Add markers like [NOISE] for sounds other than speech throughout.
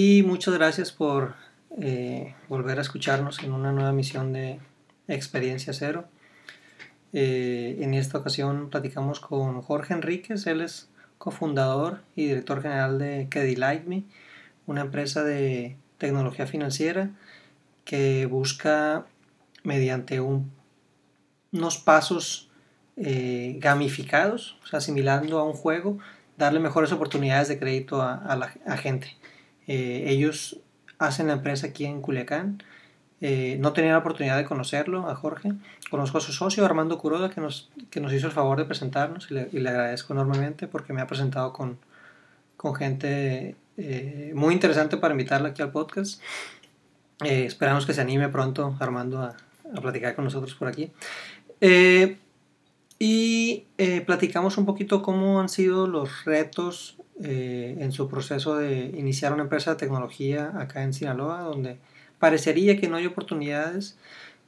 Y muchas gracias por eh, volver a escucharnos en una nueva emisión de Experiencia Cero. Eh, en esta ocasión platicamos con Jorge Enríquez, él es cofundador y director general de Me, una empresa de tecnología financiera que busca mediante unos pasos eh, gamificados, o sea, asimilando a un juego, darle mejores oportunidades de crédito a, la gente. Eh, ellos hacen la empresa aquí en Culiacán. Eh, no tenía la oportunidad de conocerlo, a Jorge. Conozco a su socio, Armando Curoda, que nos, que nos hizo el favor de presentarnos y le, agradezco enormemente porque me ha presentado con, con gente eh, muy interesante para invitarla aquí al podcast. esperamos que se anime pronto, Armando, a, a platicar con nosotros por aquí. Y platicamos un poquito cómo han sido los retos eh, en su proceso de iniciar una empresa de tecnología acá en Sinaloa, donde parecería que no hay oportunidades,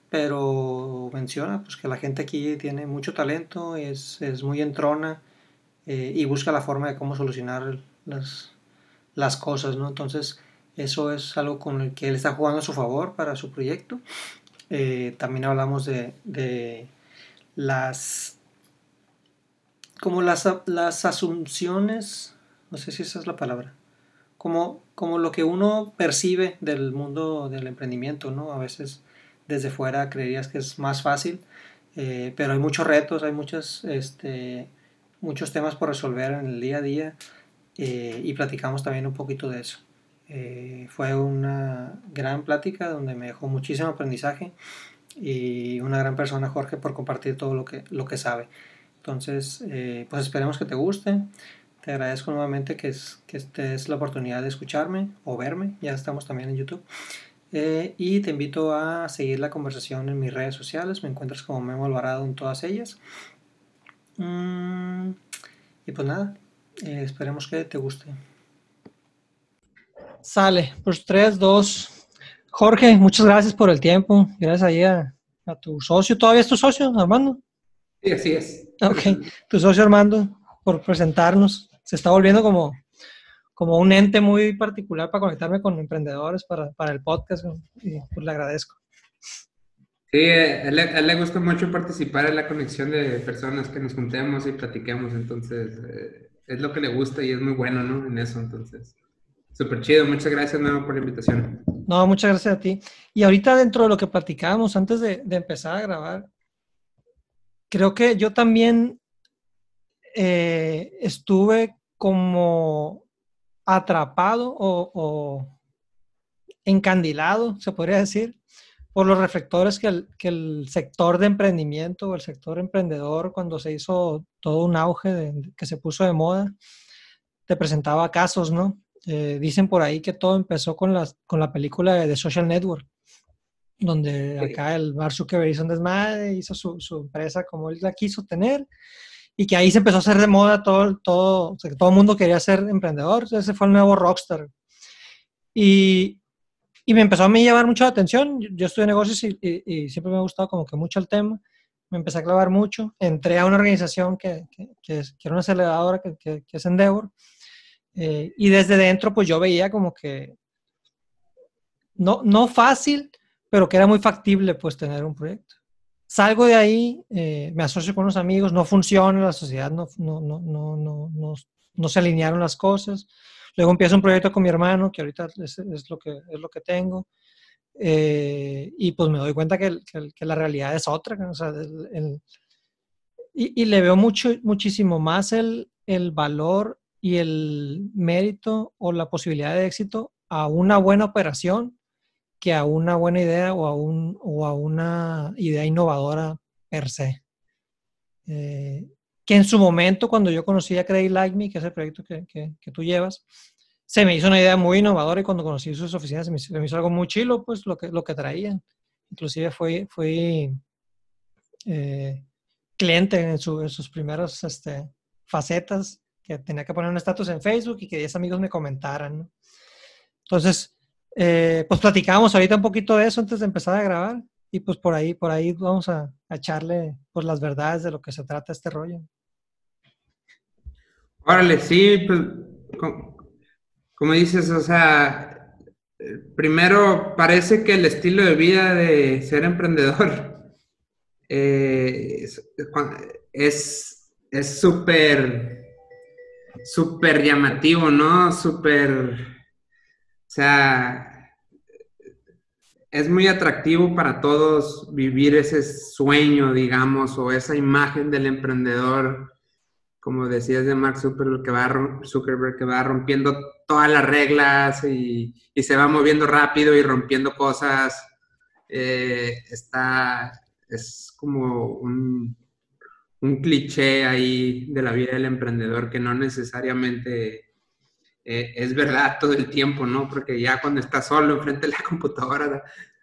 pero menciona pues, que la gente aquí tiene mucho talento, es, es muy entrona eh, y busca la forma de cómo solucionar las, las cosas, ¿no? Entonces, eso es algo con el que él está jugando a su favor para su proyecto. también hablamos de, de las como las, las asunciones, no sé si esa es la palabra, como, como lo que uno percibe del mundo del emprendimiento, ¿no? A veces desde fuera creerías que es más fácil, eh, pero hay muchos retos, hay muchos, este, muchos temas por resolver en el día a día eh, y platicamos también un poquito de eso. Eh, fue una gran plática donde me dejó muchísimo aprendizaje y una gran persona Jorge por compartir todo lo que, lo que sabe. Entonces, eh, pues esperemos que te guste. Te agradezco nuevamente que, es, que estés la oportunidad de escucharme o verme. Ya estamos también en YouTube. Eh, y te invito a seguir la conversación en mis redes sociales. Me encuentras como Memo Alvarado en todas ellas. Mm, y pues nada, eh, esperemos que te guste. Sale, pues 3, 2. Jorge, muchas gracias por el tiempo. Gracias ahí a, a tu socio. ¿Todavía es tu socio, Armando? Sí, así es. Ok, tu socio Armando, por presentarnos. Se está volviendo como, como un ente muy particular para conectarme con emprendedores para, para el podcast y pues le agradezco. Sí, a él, le gusta mucho participar en la conexión de personas que nos juntemos y platiquemos, entonces eh, es lo que le gusta y es muy bueno, ¿no? En eso, entonces. Súper chido, muchas gracias, nuevo por la invitación. No, muchas gracias a ti. Y ahorita dentro de lo que platicábamos, antes de, de empezar a grabar, creo que yo también eh, estuve como atrapado o, encandilado, se podría decir, por los reflectores que el, sector de emprendimiento o el sector emprendedor, cuando se hizo todo un auge que se puso de moda, te presentaba casos, ¿no? Eh, dicen por ahí que todo empezó con, con la película de The Social Network donde acá el Mark Zuckerberg hizo un desmadre, hizo su, su, empresa como él la quiso tener, y que ahí se empezó a hacer de moda todo, todo, o sea, que todo el mundo quería ser emprendedor, ese fue el nuevo rockstar. Y, y me empezó a mí llevar mucho la atención, yo, estudié negocios y, y, siempre me ha gustado como que mucho el tema, me empecé a clavar mucho, entré a una organización que, que, que, es, que era una aceleradora, que, que es Endeavor, eh, y desde dentro pues yo veía como que no, no fácil, pero que era muy factible pues tener un proyecto. Salgo de ahí, eh, me asocio con unos amigos, no funciona, la sociedad no, no, no, no, se alinearon las cosas. Luego empiezo un proyecto con mi hermano, que ahorita es, es lo, que, es lo que tengo. Eh, y pues me doy cuenta que, que, la realidad es otra. O sea, y, y, le veo mucho, muchísimo más el, el valor y el mérito o la posibilidad de éxito a una buena operación que a una buena idea o a, un, o a una idea innovadora per se. Eh, que en su momento, cuando yo conocí a Credit Like Me, que es el proyecto que, que, tú llevas, se me hizo una idea muy innovadora y cuando conocí sus oficinas se me, hizo algo muy chilo, pues lo que, lo que traían. Inclusive fui, fui eh, cliente en, su, en, sus primeras este, facetas, que tenía que poner un estatus en Facebook y que 10 amigos me comentaran. Entonces, eh, pues platicábamos ahorita un poquito de eso antes de empezar a grabar y pues por ahí, por ahí vamos a, echarle pues las verdades de lo que se trata este rollo. Órale, sí, pues como dices, o sea, primero parece que el estilo de vida de ser emprendedor [LAUGHS] eh, es súper, súper llamativo, ¿no? Súper, sea, es muy atractivo para todos vivir ese sueño, digamos, o esa imagen del emprendedor como decías de Mark Zuckerberg, que va, Zuckerberg, que va rompiendo todas las reglas y, se va moviendo rápido y rompiendo cosas, eh, está, es como un, un, cliché ahí de la vida del emprendedor que no necesariamente eh, es verdad todo el tiempo, ¿no? Porque ya cuando estás solo enfrente de la [LAUGHS] computadora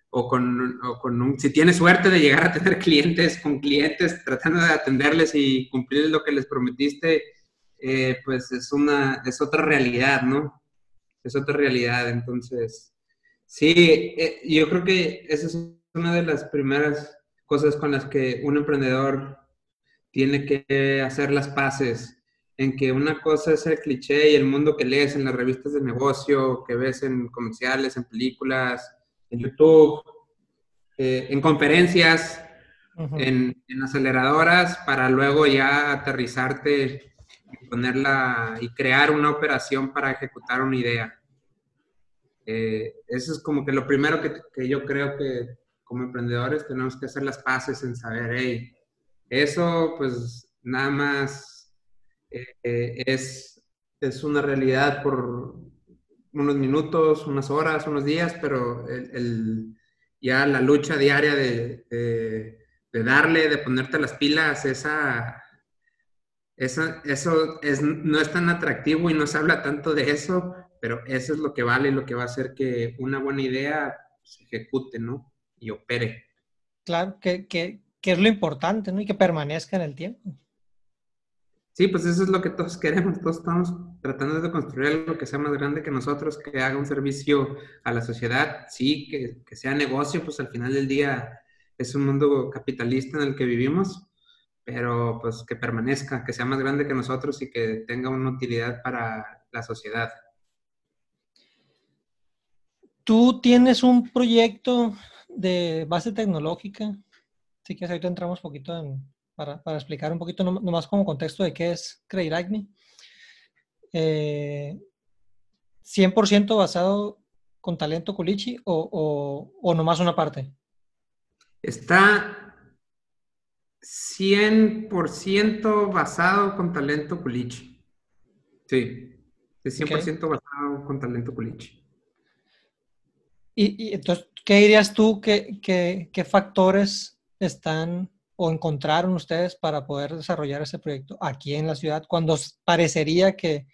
o con, o con un, si tienes suerte de llegar a tener [LAUGHS] clientes, con clientes, tratando de atenderles y cumplir lo que les prometiste, eh, pues es una, es otra realidad, ¿no? Es otra realidad, entonces, sí, eh, yo creo que esa es una de las primeras cosas con las que un emprendedor tiene que hacer las paces, en que una cosa es el cliché y el mundo que lees en las revistas de negocio, que ves en comerciales, en películas, en YouTube, eh, en conferencias, en, aceleradoras, para luego ya aterrizarte y ponerla y crear una operación para ejecutar una idea. Eh, eso es como que lo primero que, yo creo que como emprendedores tenemos que hacer las paces en saber, hey, eso pues nada más eh, es, es una realidad por, unos minutos, unas horas, unos días, pero el, ya la lucha diaria de, darle, de ponerte las pilas, esa, esa, eso es, no es tan atractivo y no se habla tanto de eso, pero eso es lo que vale, lo que va a hacer que una buena idea se ejecute, ¿no? Y opere. Claro, que, que, que es lo importante, ¿no? Y que permanezca en el tiempo. Sí, pues eso es lo que todos [LAUGHS] queremos, todos estamos tratando de construir algo que sea más grande que nosotros, que haga un servicio a la sociedad, sí, que, que sea negocio, pues al final del día es un mundo capitalista en el que vivimos, pero pues que permanezca, que sea más grande que nosotros y que tenga una utilidad para la sociedad. Tú tienes un proyecto de base tecnológica, sí que ahorita entramos un poquito en, para, para explicar un poquito nomás como contexto de qué es Credit Acme. Eh, 100% basado con talento culichi o, o, o nomás una parte? Está 100% basado con talento culichi. Sí, es 100% basado con talento culichi. Y, y, entonces, ¿qué dirías tú? ¿Qué, qué, qué factores están o encontraron ustedes para poder desarrollar ese proyecto aquí en la ciudad cuando parecería que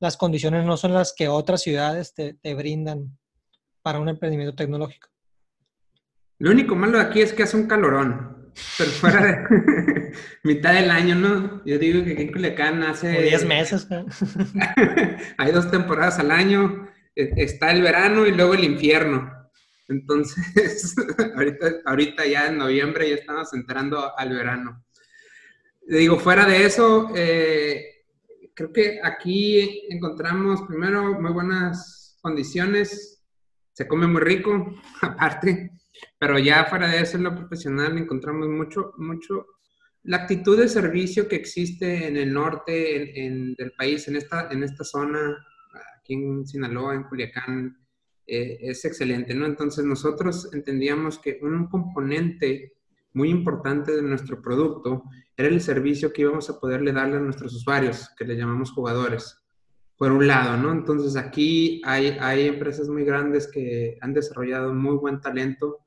las condiciones no son las que otras ciudades te, brindan para un emprendimiento tecnológico? Lo único malo de aquí es que hace un calorón, pero fuera de [LAUGHS] mitad del año, ¿no? Yo digo que aquí en Culiacán hace... 10 meses. [LAUGHS] Hay dos temporadas al año, e, está el verano y luego el infierno. Entonces, [LAUGHS] ahorita, ya en noviembre ya estamos entrando al verano. Digo, fuera de eso, eh, creo que aquí encontramos primero muy buenas condiciones, se come muy rico, [LAUGHS] aparte, pero ya fuera de eso en lo profesional encontramos mucho, mucho, la actitud de servicio que existe en el norte del país, en esta, en esta zona, aquí en Sinaloa, en Culiacán, eh, es excelente, ¿no? Entonces nosotros entendíamos que un componente muy importante de nuestro producto era el servicio que íbamos a poderle darle a nuestros usuarios, que le llamamos jugadores, por un lado, ¿no? Entonces aquí hay, hay empresas muy grandes que han desarrollado muy buen talento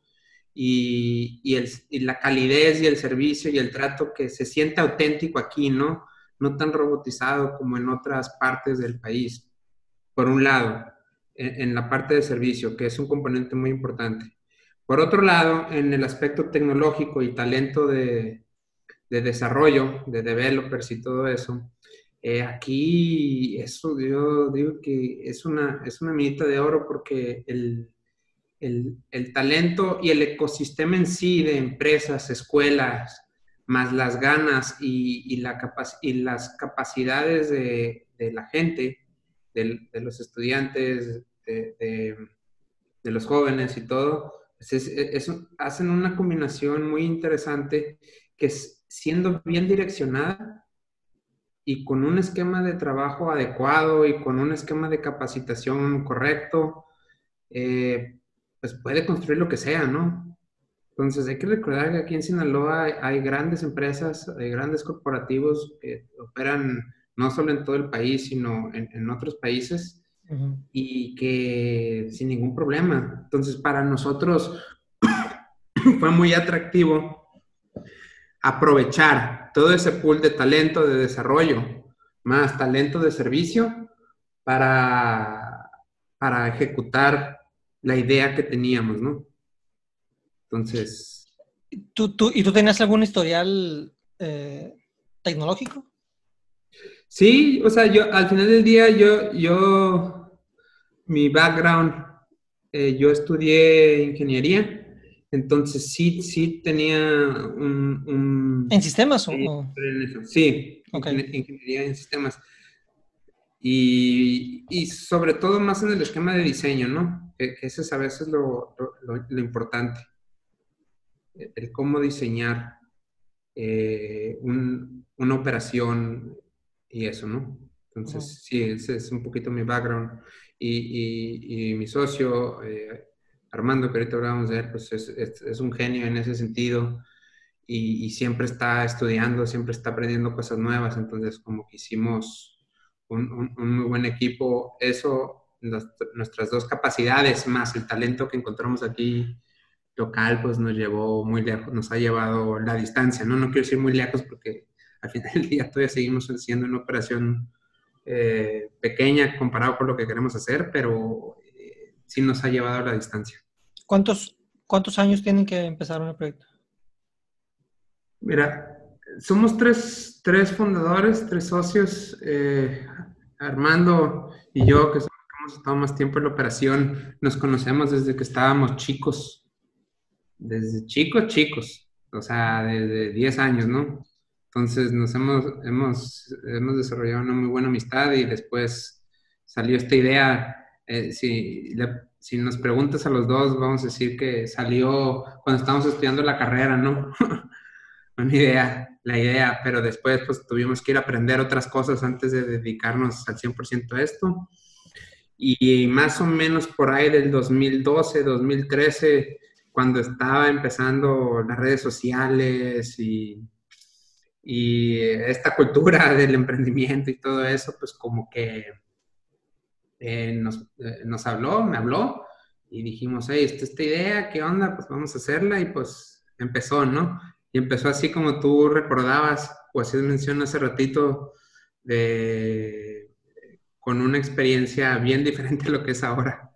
y, y, el, y la calidez y el servicio y el trato que se siente auténtico aquí, ¿no? No tan robotizado como en otras partes del país, por un lado en, la parte de servicio, que es un componente muy importante. Por otro lado, en el aspecto tecnológico y talento de, de desarrollo, de developers y todo eso, eh, aquí eso yo digo que es una, es una minita de oro porque el, el, el, talento y el ecosistema en sí de empresas, escuelas, más las ganas y, y, la y las capacidades de, de, la gente, de, los estudiantes, de, los jóvenes y todo, pues hacen una combinación muy interesante que es, siendo bien direccionada y con un esquema de trabajo adecuado y con un esquema de capacitación correcto, eh, pues puede construir lo que sea, ¿no? Entonces hay que recordar que aquí en Sinaloa hay, grandes empresas, hay grandes corporativos que operan no solo en todo el país, sino en, otros países y que sin ningún problema. Entonces para nosotros [CLEARS THROAT] fue muy atractivo aprovechar todo ese pool de talento de desarrollo más talento de servicio para, para ejecutar la idea que teníamos, ¿no? Entonces... ¿Tú, tú, ¿Y tú tenías algún historial eh, tecnológico? Sí, o sea, yo al final del día, yo, yo, mi background, eh, yo estudié ingeniería, entonces sí, sí tenía un... ¿En sistemas o...? Sí, ingeniería en sistemas. Y, y, sobre todo más en el esquema de diseño, ¿no? Que, ese es a veces lo, lo, importante. El cómo diseñar eh, una operación y eso, ¿no? Entonces, sí, ese es un poquito mi background. Y, y, mi socio, eh, Armando, que ahorita hablábamos de él, pues es, es, un genio en ese sentido. Y, y, siempre está estudiando, siempre está aprendiendo cosas nuevas. Entonces, como que hicimos un, muy buen equipo. Eso, nuestras dos capacidades más el talento que encontramos aquí local, pues nos llevó muy lejos, nos ha llevado la distancia, ¿no? No quiero decir muy lejos porque al final del día todavía seguimos haciendo una operación eh, pequeña comparado con lo que queremos hacer, pero eh, sí nos ha llevado a la distancia. ¿Cuántos, ¿Cuántos años tienen que empezar un proyecto? Mira, somos tres, tres fundadores, tres socios, eh, Armando y yo, que hemos estado más tiempo en la operación, nos conocemos desde que estábamos chicos, desde chicos, chicos, o sea, desde 10 años, ¿no? Entonces nos hemos, hemos, hemos desarrollado una muy buena amistad y después salió esta idea, eh, si, si nos preguntas a los dos, vamos a decir que salió cuando estábamos estudiando la carrera, ¿no? [LAUGHS] una idea, la idea, pero después pues tuvimos que ir a aprender otras cosas antes de dedicarnos al 100% a esto. Y más o menos por ahí del 2012, 2013, cuando estaba empezando las redes sociales y, y esta cultura [LAUGHS] del emprendimiento y todo eso, pues como que eh, nos, eh, nos, habló, me habló y dijimos, hey, esta, esta idea, ¿qué onda? Pues vamos a hacerla y pues empezó, ¿no? Y empezó así como tú recordabas, o así mencioné hace ratito, de, con una experiencia bien [LAUGHS] diferente a lo que es ahora.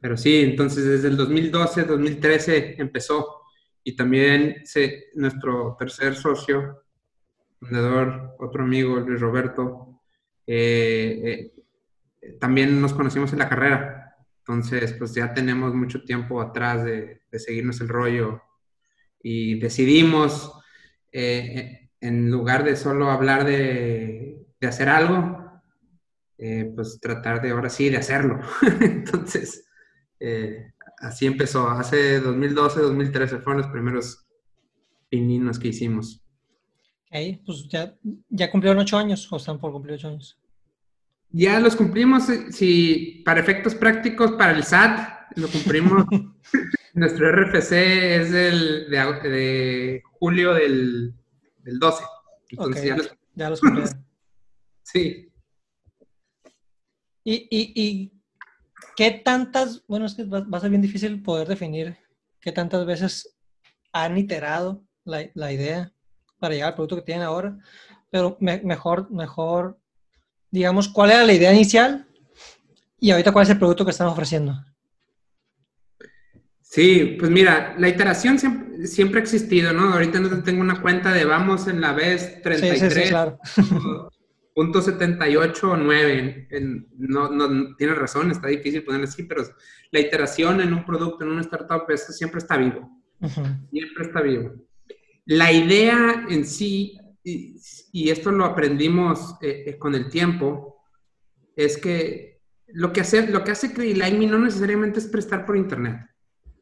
Pero sí, entonces desde el 2012, 2013 empezó. Y también nuestro tercer socio, fundador, otro amigo, Luis Roberto, eh, eh, también nos conocimos en la carrera. Entonces, pues ya tenemos mucho tiempo atrás de, de seguirnos el rollo y decidimos, eh, en lugar de solo hablar de, de hacer algo, pues tratar de ahora sí de hacerlo. [LAUGHS] Entonces, así empezó. Hace 2012, 2013 fueron los primeros pininos que hicimos. Ok, pues ya, ya cumplieron ocho años o están por cumplir ocho años. Ya los cumplimos, si para efectos prácticos, para el SAT, lo cumplimos [LAUGHS] [LAUGHS] Nuestro RFC es el de, julio del, 12. Entonces ya los, ya los [LAUGHS] Sí. ¿Y, y, y qué tantas, bueno, es que va, a ser bien difícil poder definir qué tantas veces han iterado la, la idea para llegar al producto que tienen ahora, pero mejor, mejor, digamos, cuál era la idea inicial y ahorita cuál es el producto que están ofreciendo. Sí, pues mira, la iteración siempre, ha existido, ¿no? Ahorita no tengo una cuenta de vamos en la vez 33. Sí, sí, claro. [LAUGHS] punto 78 o 9. no, no, tienes razón, está difícil ponerlo así, pero la iteración en un producto, en una startup, eso siempre está vivo. Siempre está vivo. La idea en sí, y, esto lo aprendimos eh, eh, con el tiempo, es que lo que hace, lo que hace Credit no necesariamente es prestar por internet.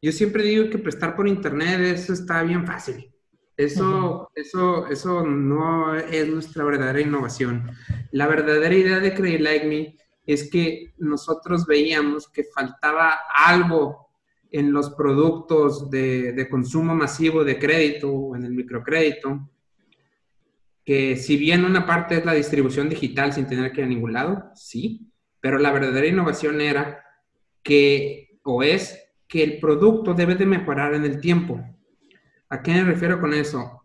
Yo siempre digo que prestar por internet eso está bien fácil. Eso, eso, eso no es nuestra verdadera innovación. La verdadera idea de Credit Like Me es que nosotros veíamos que faltaba algo en los productos de, de consumo masivo de crédito o en el microcrédito, que si bien una parte es la distribución digital sin tener que ir a ningún lado, sí, pero la verdadera innovación era que, o es, que el producto debe de mejorar en el tiempo. ¿A qué me refiero con eso?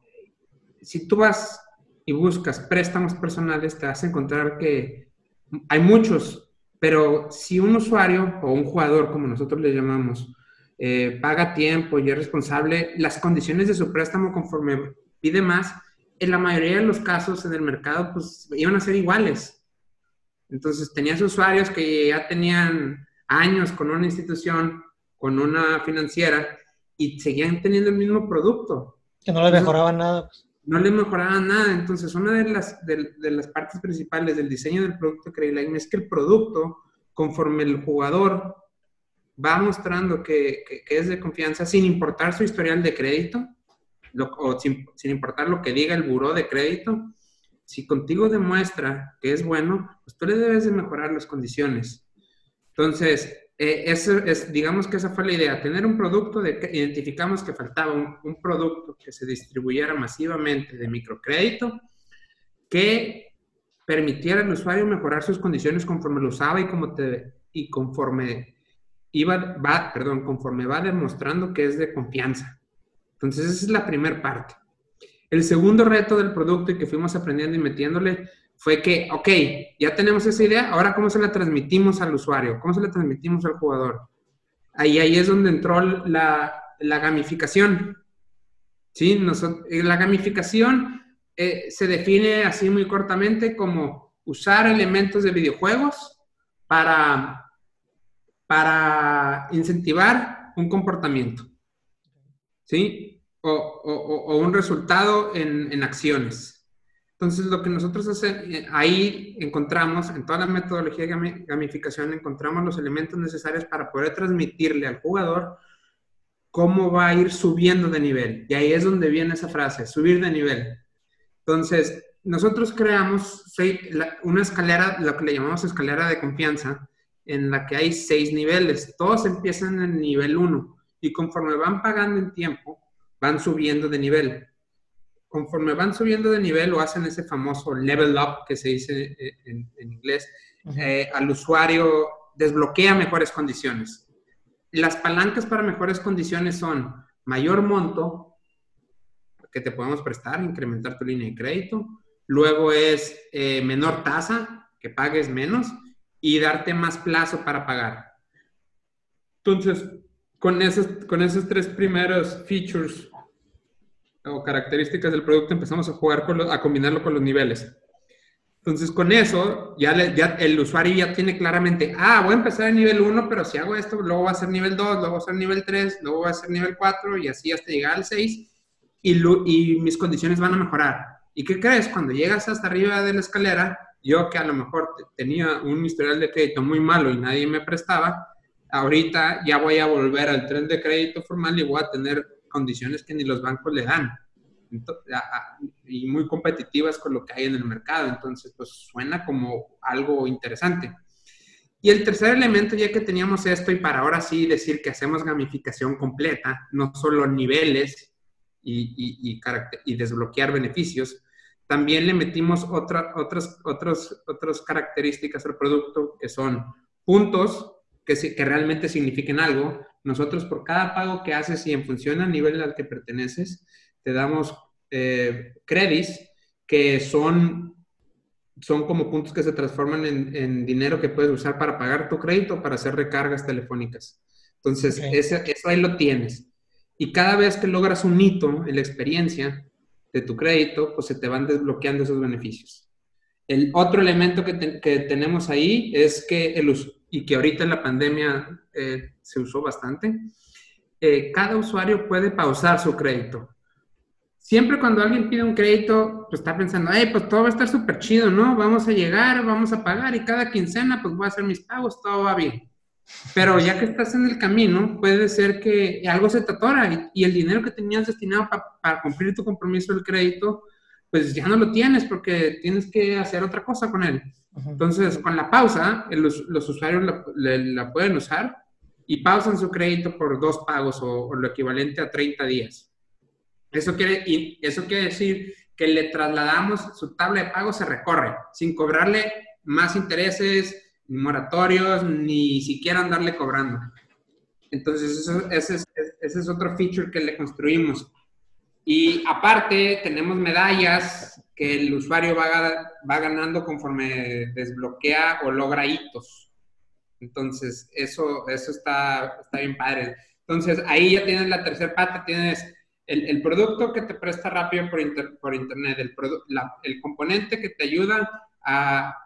Si tú vas y buscas préstamos personales, te vas a encontrar que hay muchos, pero si un usuario o un jugador, como nosotros le llamamos, eh, paga tiempo y es responsable, las condiciones de su préstamo conforme pide más, en la mayoría de los casos en el mercado, pues iban a ser iguales. Entonces, tenías usuarios que ya tenían años con una institución, con una financiera, y seguían teniendo el mismo producto. Que no les mejoraban nada. Pues. No les mejoraban nada. Entonces, una de las, de, las partes principales del diseño del producto Credit es que el producto, conforme el jugador va mostrando que, que, es de confianza, sin importar su historial de crédito, o sin, sin, importar lo que diga el buró de crédito, si contigo demuestra que es bueno, pues tú le debes de mejorar las condiciones. Entonces, eh, eso es, digamos que esa fue la idea, tener un producto de que identificamos que faltaba un, producto que se distribuyera masivamente de microcrédito, que permitiera al usuario mejorar sus condiciones conforme lo usaba y, como te, y conforme iba, va, perdón, conforme va demostrando que es de confianza. Entonces, esa es la primera parte. El segundo reto del producto y que fuimos aprendiendo y metiéndole fue que, ok, ya tenemos esa idea, ahora cómo se la transmitimos al usuario, cómo se la transmitimos al jugador. Ahí, ahí es donde entró la, la gamificación. ¿Sí? Eh, la gamificación eh, se define así muy cortamente como usar elementos de videojuegos para, para incentivar un comportamiento. ¿Sí? O, o, o un resultado en, en acciones. Entonces, lo que nosotros hacemos, eh, ahí encontramos, en toda la metodología de gamificación, encontramos los elementos necesarios para poder transmitirle al jugador cómo va a ir subiendo de nivel. Y ahí es donde viene esa frase, subir de nivel. Entonces, nosotros creamos una escalera, lo que le llamamos escalera de confianza, en la que hay seis niveles. Todos empiezan en el nivel 1 y conforme van pagando en tiempo, van subiendo de nivel conforme van subiendo de nivel o hacen ese famoso level up que se dice eh, en, inglés, eh, al usuario desbloquea mejores condiciones. Las palancas para mejores condiciones son mayor monto que te podemos prestar, incrementar tu línea de crédito. Luego es eh, menor tasa, que pagues menos y darte más plazo para pagar. Entonces, con esos, con esos tres primeros features o características del producto empezamos a jugar con a combinarlo con los niveles. Entonces, con eso, ya, ya el usuario ya tiene claramente, ah, voy a empezar en nivel 1, pero si hago esto, luego va a ser nivel 2, luego va a ser nivel 3, luego va a ser nivel 4 y así hasta llegar al 6 y, y mis condiciones van a mejorar. ¿Y qué crees? Cuando llegas hasta arriba de la escalera, yo que a lo mejor tenía un historial de crédito muy malo y nadie me prestaba, ahorita ya voy a volver al tren de crédito formal y voy a tener condiciones que ni los bancos le dan y muy competitivas con lo que hay en el mercado. Entonces, pues suena como algo interesante. Y el tercer elemento, ya que teníamos esto, y para ahora sí decir que hacemos gamificación completa, no solo niveles y, y, desbloquear beneficios, también le metimos otra, otras, otros, otras características al producto que son puntos que, que realmente signifiquen algo, nosotros por cada pago que haces y en función al nivel al que perteneces, te damos eh, credits que son, son como puntos que se transforman en, dinero que puedes usar para pagar tu crédito para hacer recargas telefónicas. Entonces, eso ahí lo tienes. Y cada vez que logras un hito en la experiencia de tu crédito, pues se te van desbloqueando esos beneficios. El otro elemento que, que tenemos ahí es que el uso, y que ahorita en la pandemia eh, se usó bastante, eh, cada usuario puede pausar su crédito. siempre cuando alguien pide un crédito, pues está pensando, hey, pues todo va a estar súper chido, ¿no? Vamos a llegar, vamos a pagar y cada quincena pues voy a hacer mis pagos, todo va bien. Pero ya que estás en el camino, puede ser que algo se te y, el dinero que tenías destinado para cumplir tu compromiso del crédito, pues ya no lo tienes porque tienes que hacer otra cosa con él. Entonces, con la pausa, los, los usuarios la, pueden usar y pausan su crédito por dos pagos o, lo equivalente a 30 días. Eso quiere, y eso quiere decir que le trasladamos su tabla de pago, se recorre sin cobrarle más intereses, ni moratorios, ni siquiera andarle cobrando. Entonces, eso, ese, es, ese es otro feature que le construimos. Y aparte, tenemos medallas que el usuario va, va ganando conforme desbloquea o logra hitos. Entonces, eso, eso está, está bien padre. Entonces, ahí ya tienes la tercera pata, tienes el, el producto que te presta rápido por, por internet, el, el componente que te ayuda a,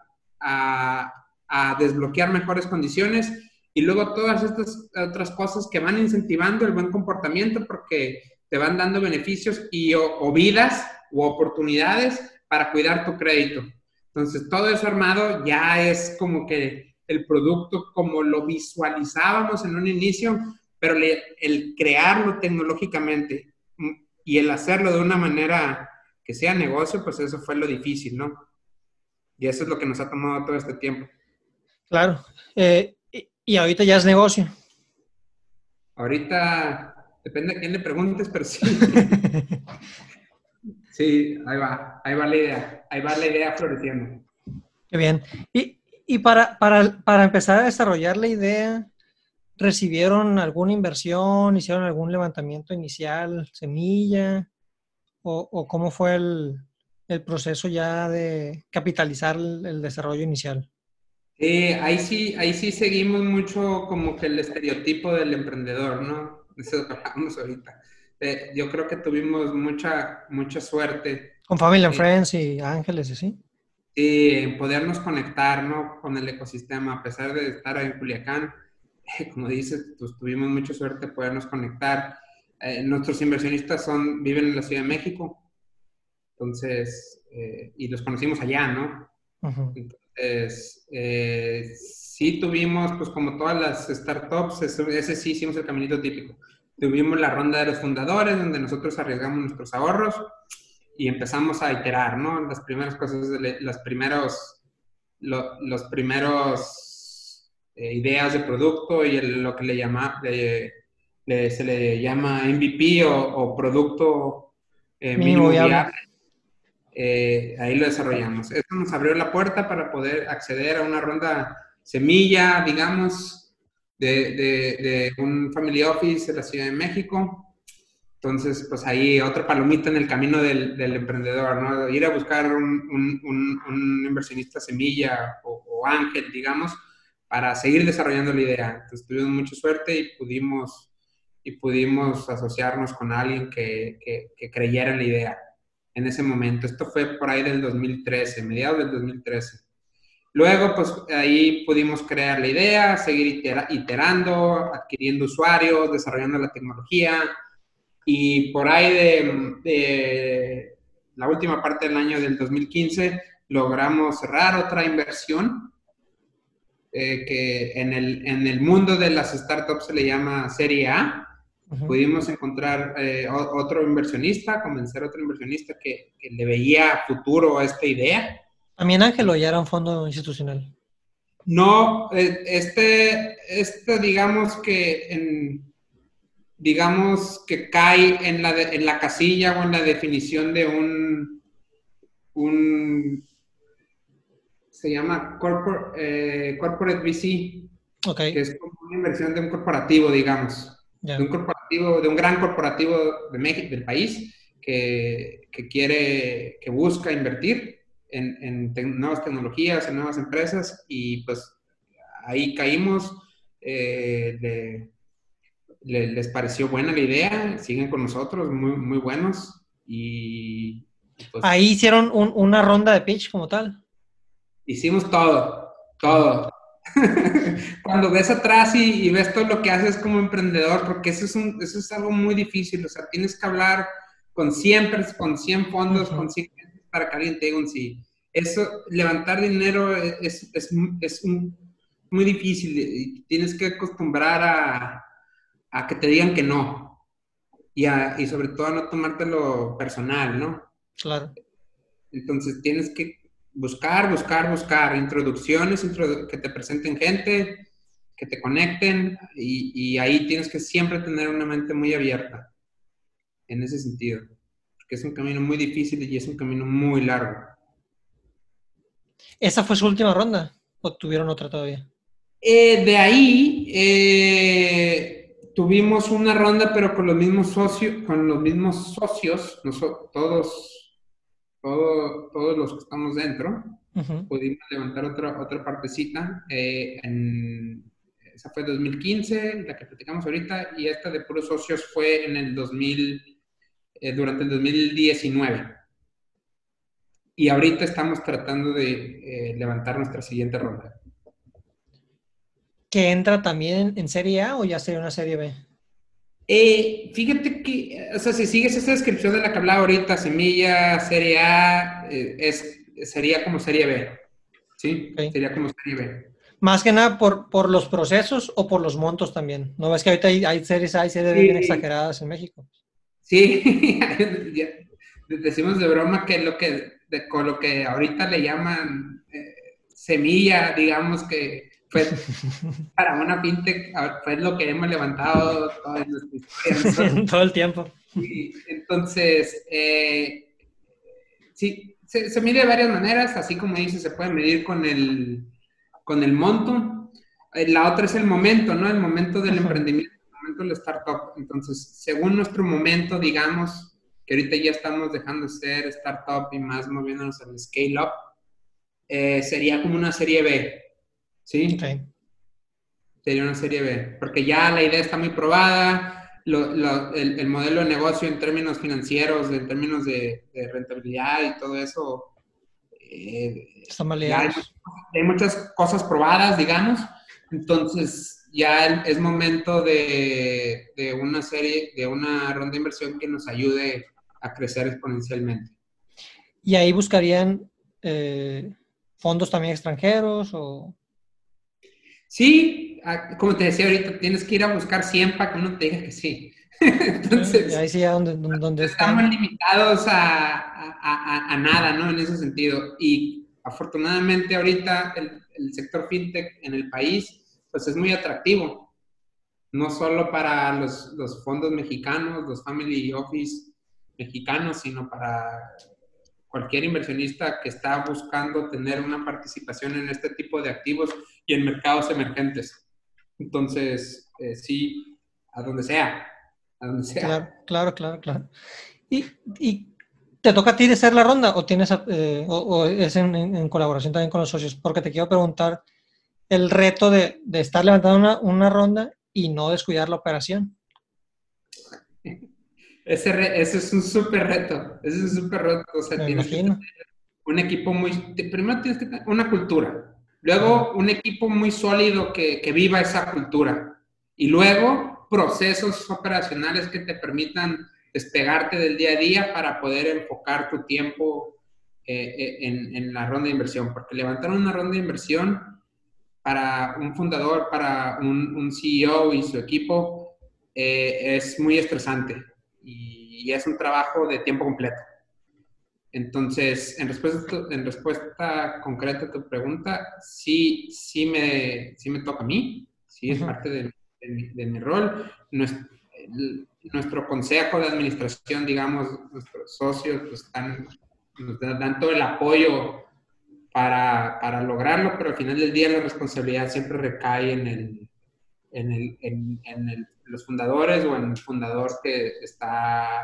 a, a desbloquear mejores condiciones y luego todas estas otras cosas que van incentivando el buen comportamiento porque te van dando beneficios y o, vidas u oportunidades para cuidar tu crédito. Entonces, todo eso armado ya es como que el producto como lo visualizábamos en un inicio, pero el crearlo tecnológicamente y el hacerlo de una manera que sea negocio, pues eso fue lo difícil, ¿no? Y eso es lo que nos ha tomado todo este tiempo. Claro. Eh, y ahorita ya es negocio. Ahorita depende a quién le preguntes, pero sí. [LAUGHS] sí, ahí va, ahí va la idea, ahí va la idea floreciendo. Qué bien. Y, y para, para, para, empezar a desarrollar la idea, ¿recibieron alguna inversión? ¿Hicieron algún levantamiento inicial, semilla? ¿O, o cómo fue el, el, proceso ya de capitalizar el, el desarrollo inicial? Eh, ahí sí, ahí sí seguimos mucho como que el estereotipo del emprendedor, ¿no? Eso lo hablamos ahorita. Eh, yo creo que tuvimos mucha, mucha suerte. Con Family and eh, Friends y Ángeles, ¿sí? Sí, en podernos conectar, ¿no? Con el ecosistema, a pesar de estar en Culiacán, como dices, pues tuvimos mucha suerte de podernos conectar. nuestros inversionistas son, viven en la Ciudad de México, entonces, y los conocimos allá, ¿no? Entonces, eh, sí tuvimos, pues como todas las startups, ese, sí hicimos el caminito típico. Tuvimos la ronda de los fundadores, donde nosotros arriesgamos nuestros ahorros y empezamos a iterar, ¿no? Las primeras cosas, las primeros, los primeros eh, ideas de producto y lo que le llama, se le llama MVP o, producto eh, mínimo viable eh, ahí lo desarrollamos. Eso nos abrió la puerta para poder acceder a una ronda semilla, digamos, de, un family office de la Ciudad de México. Entonces, pues ahí otra palomita en el camino del, emprendedor, ¿no? Ir a buscar un, inversionista semilla o, ángel, digamos, para seguir desarrollando la idea. Entonces, tuvimos mucha suerte y pudimos, y pudimos asociarnos con alguien que, que creyera en la idea en ese momento. Esto fue por ahí del 2013, mediados del 2013. Luego, pues ahí pudimos crear la idea, seguir iterando, adquiriendo usuarios, desarrollando la tecnología. Y por ahí de, la última parte del año del 2015, logramos cerrar otra inversión eh, que en el, en el mundo de las startups se le llama Serie A Pudimos encontrar eh, otro inversionista, convencer a otro inversionista que, le veía futuro a esta idea. ¿También Ángelo ya era un fondo institucional? No, eh, este, este digamos que en, digamos que cae en la, en la casilla o en la definición de un, un se llama corporate, eh, corporate VC, okay. que es como una inversión de un corporativo, digamos de un corporativo, de un gran corporativo de México, del país, que, que quiere, que busca invertir en, en nuevas tecnologías, en nuevas empresas, y pues ahí caímos, eh, les pareció buena la idea, siguen con nosotros, muy, muy buenos, y... Pues ahí hicieron una ronda de pitch como tal. Hicimos todo, todo. [LAUGHS] Cuando ves atrás y, ves todo lo que haces como emprendedor, porque eso es, un, eso es algo muy difícil, o sea, tienes que hablar con 100, con 100 fondos, con 100 para que alguien te diga un sí. Eso, levantar dinero es, es, es muy difícil. Tienes que acostumbrar a, a que te digan que no. Y, y sobre todo a no tomártelo personal, ¿no? Claro. Entonces tienes que buscar, buscar, buscar introducciones que te presenten gente, que te conecten y, y, ahí tienes que siempre tener una mente muy abierta en ese sentido, porque es un camino muy difícil y es un camino muy largo. ¿Esa fue su última ronda o tuvieron otra todavía? Eh, de ahí eh, tuvimos una ronda, pero con los mismos socios, con los mismos socios, todos, todos los que estamos dentro, pudimos levantar otra, otra partecita. Eh, esa fue 2015, la que platicamos ahorita, y esta de puros socios fue en el 2000, durante el 2019. Y ahorita estamos tratando de levantar nuestra siguiente ronda que entra también en Serie A o ya sería una Serie B? Eh, fíjate que, o sea, si sigues esa descripción de la que hablaba ahorita, semilla, Serie A, eh, es, sería como Serie B. ¿Sí? Sería como Serie B. Más que nada por, por los procesos o por los montos también. ¿No ves que ahorita hay, series A y series B bien exageradas en México? Sí, [LAUGHS] decimos de broma que lo que, con lo que ahorita le llaman eh, semilla, digamos que pues [LAUGHS] para una fintech fue lo que hemos levantado todo el tiempo. [LAUGHS] entonces, eh, sí, se, mide de varias maneras, así como dice, se puede medir con el, con el monto. Eh, la otra es el momento, ¿no? El momento del emprendimiento, el momento del startup. Entonces, según nuestro momento, digamos, que ahorita ya estamos dejando de ser startup y más moviéndonos al scale up, eh, sería como una serie B. ¿sí? Sería una serie B, porque ya la idea está muy probada, el, modelo de negocio en términos financieros, en términos de, rentabilidad y todo eso, eh, está mal hay, hay, muchas cosas probadas, digamos, entonces ya es momento de, una serie, de una ronda de inversión que nos ayude a crecer exponencialmente. ¿Y ahí buscarían eh, fondos también extranjeros o...? Sí, como te decía ahorita, tienes que ir a buscar 100 para que uno te diga que sí. [LAUGHS] Entonces, ahí sí, donde, donde estamos limitados a, a, nada, ¿no? En ese sentido. Y afortunadamente ahorita el, el, sector fintech en el país, pues es muy atractivo. No solo para los, los fondos mexicanos, los family office mexicanos, sino para cualquier inversionista que está buscando tener una participación en este tipo de activos y en mercados emergentes. Entonces, eh, sí, a donde sea, a donde sea. Claro, claro, claro, claro. ¿Y, y te toca a ti de hacer la ronda o, tienes, eh, o, es en, colaboración también con los socios? Porque te quiero preguntar el reto de, de estar levantando una, una ronda y no descuidar la operación. Ese, ese es un súper reto. Ese es un súper reto. O sea, tienes que tener un equipo muy. Primero tienes que tener una cultura. Luego, un equipo muy sólido que, que, viva esa cultura. Y luego, procesos operacionales que te permitan despegarte del día a día para poder enfocar tu tiempo eh, eh, en, en, la ronda de inversión. Porque levantar una ronda de inversión para un fundador, para un, un CEO y su equipo, eh, es muy estresante y, es un trabajo de tiempo completo. Entonces, en respuesta, en respuesta concreta a tu pregunta, sí, sí, me, sí me toca a mí, sí es parte de, de, mi, rol. Nuestro, nuestro, consejo de administración, digamos, nuestros socios pues, están, nos dan todo el apoyo para, lograrlo, pero al final del día la responsabilidad siempre recae en los fundadores o en el fundador que está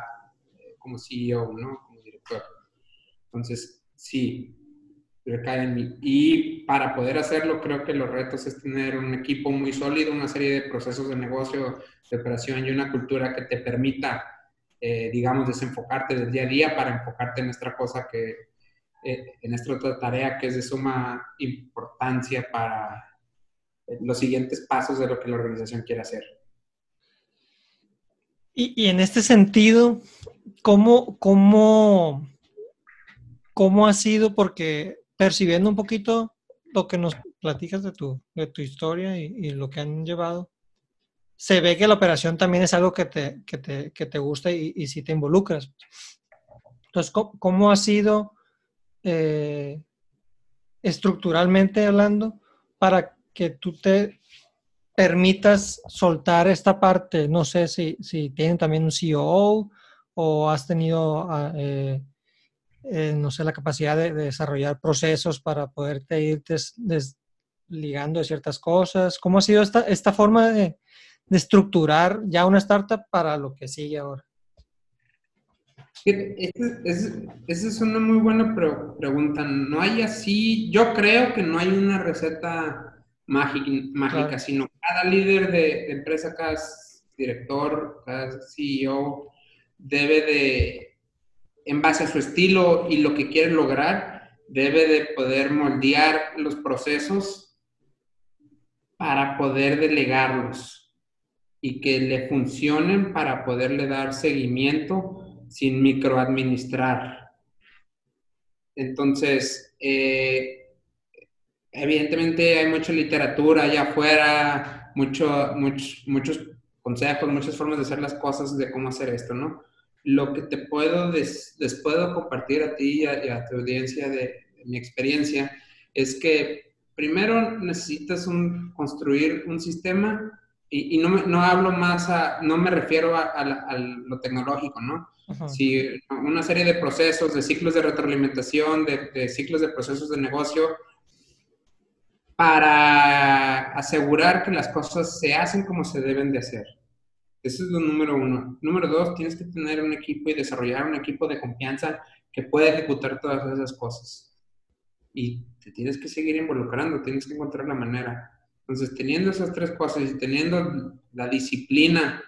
eh, como CEO, ¿no? Como director. Entonces, sí, recae en mí. Y para poder hacerlo, creo que los retos es tener un equipo muy sólido, una serie de procesos de negocio, de operación y una cultura que te permita, eh, digamos, desenfocarte del día a día para enfocarte en nuestra cosa que, en nuestra otra tarea que es de suma importancia para los siguientes pasos de lo que la organización quiere hacer. Y, en este sentido, ¿cómo, cómo, cómo ha sido? Porque percibiendo un poquito lo que nos platicas de tu, de tu historia y, lo que han llevado, se ve que la operación también es algo que te, que te, que te gusta y, y, si te involucras. Entonces, ¿cómo, ha sido eh, estructuralmente hablando para que tú te permitas soltar esta parte? No sé si, si tienen también un CEO o has tenido, ah, eh, eh, no sé, la capacidad de, desarrollar procesos para poderte ir desligando de ciertas cosas. ¿Cómo ha sido esta, esta forma de, de estructurar ya una startup para lo que sigue ahora? Esa es una muy buena pregunta. No hay así, yo creo que no hay una receta mágica, sino cada líder de, empresa, cada director, cada CEO debe de, en base a su estilo y lo que quiere lograr, debe de poder moldear los procesos para poder delegarlos y que le funcionen para poderle dar seguimiento sin microadministrar. Entonces, eh, evidentemente hay mucha literatura allá afuera, mucho, muchos consejos, muchas formas de hacer las cosas, de cómo hacer esto, ¿no? Lo que te puedo, les puedo compartir a ti y a, tu audiencia de, mi experiencia es que primero necesitas construir un sistema y, no, no, hablo más a, no me refiero a, lo tecnológico, ¿no? Si una serie de procesos, de ciclos de retroalimentación, de, ciclos de procesos de negocio, para asegurar que las cosas se hacen como se deben de hacer. Eso es lo número uno. Número dos, tienes que tener un equipo y desarrollar un equipo de confianza que pueda ejecutar todas esas cosas. Y te tienes que seguir involucrando, tienes que encontrar la manera. Entonces, teniendo esas tres cosas y teniendo la disciplina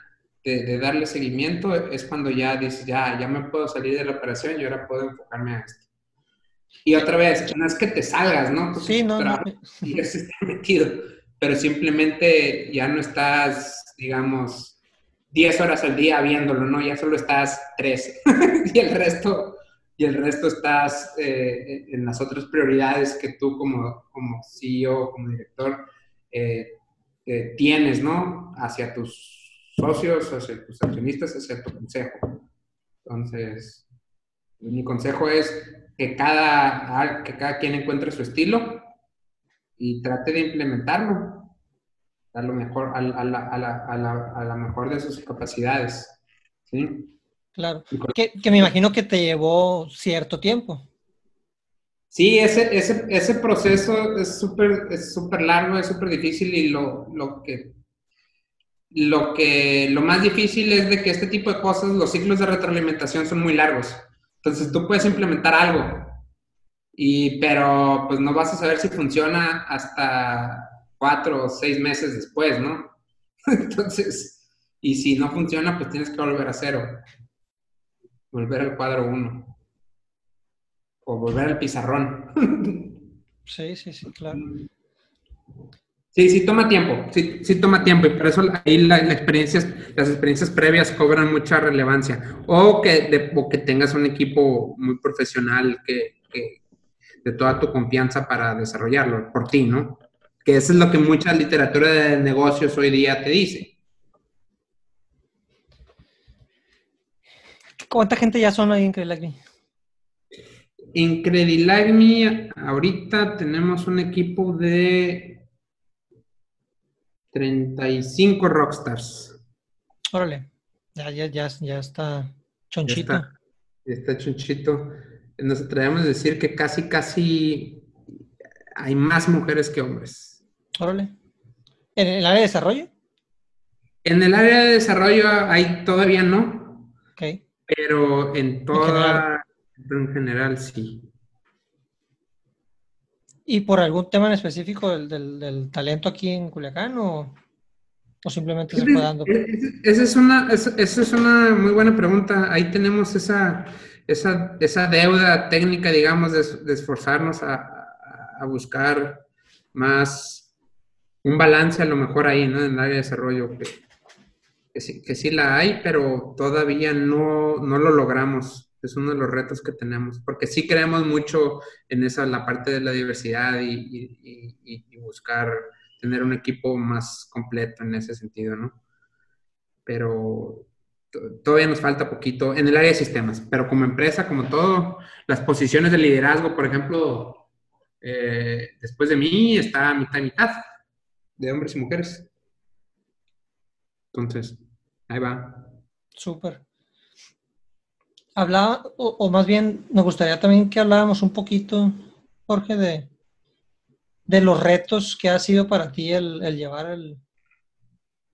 de, darle seguimiento, es cuando ya dices, ya, ya me puedo salir de la operación y ahora puedo enfocarme a esto. Y otra vez, no es que te salgas, ¿no? sí, no, no. Y estás [LAUGHS] metido, pero simplemente ya no estás, digamos, 10 horas al día viéndolo, ¿no? Ya solo estás 3 [LAUGHS] y el resto y el resto estás eh, en las otras prioridades que tú como, como CEO, como director, eh, eh, tienes, ¿no? Hacia tus socios, hacia tus accionistas, hacia tu consejo. Entonces, mi consejo es que cada, que cada quien encuentre su estilo y trate de implementarlo a lo mejor, a, la, a, la, a, la, a la, mejor de sus capacidades. ¿sí? Claro, que, que, me imagino que te llevó cierto tiempo. Sí, ese, ese, ese proceso es súper es super largo, es súper difícil y lo, lo, que, lo, que, lo más difícil es de que este tipo de cosas, los ciclos de retroalimentación son muy largos. Entonces tú puedes implementar algo, y, pero pues no vas a saber si funciona hasta cuatro o seis meses después, ¿no? [LAUGHS] Entonces, y si no funciona, pues tienes que volver a cero, volver al cuadro uno o volver al pizarrón. [LAUGHS] Sí, sí, sí, claro. Sí, sí toma tiempo, sí, sí toma tiempo y por eso ahí la, experiencias, las experiencias previas cobran mucha relevancia. O que, que tengas un equipo muy profesional que, que, de toda tu confianza para desarrollarlo por ti, ¿no? Que eso es lo que mucha literatura de negocios hoy día te dice. ¿Cuánta gente ya son ahí en Credilagmi? En Credilagmi ahorita tenemos un equipo de 35 rockstars. Órale, ya, ya, ya, ya está chonchito. Ya está, está chonchito. Nos atrevemos a decir que casi, casi hay más mujeres que hombres. Órale. ¿En el área de desarrollo? En el área de desarrollo hay todavía no. Ok. Pero en toda, en general, sí. ¿Y por algún tema en específico del, talento aquí en Culiacán o, simplemente se fue dando? Esa es, una, esa, es una muy buena pregunta. Ahí tenemos esa, esa, esa deuda técnica, digamos, de, esforzarnos a, buscar más un balance a lo mejor ahí, ¿no? En el área de desarrollo. que sí, que sí la hay, pero todavía no, no lo logramos. Es uno de los retos que tenemos, porque sí creemos mucho en esa, la parte de la diversidad y, y buscar tener un equipo más completo en ese sentido, ¿no? Pero todavía nos falta poquito en el área de sistemas, pero como empresa, como todo, las posiciones de liderazgo, por ejemplo, eh, después de mí está mitad y mitad de hombres y mujeres. Entonces, ahí va. Súper. Hablaba, o, más bien, me gustaría también que habláramos un poquito, Jorge, de, de los retos que ha sido para ti el, llevar el,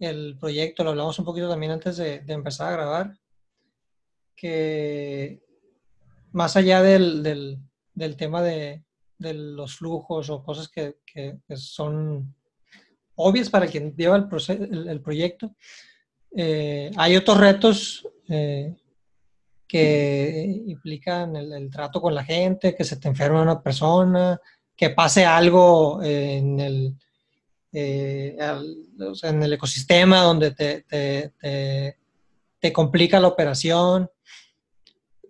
el, proyecto. Lo hablamos un poquito también antes de, empezar a grabar, que más allá del, del, tema de, de, los flujos o cosas que, que, son obvias para quien lleva el, el proyecto, eh, hay otros retos eh, que implican el, trato con la gente, que se te enferma una persona, que pase algo en el, eh, en el ecosistema donde te, te, te, complica la operación.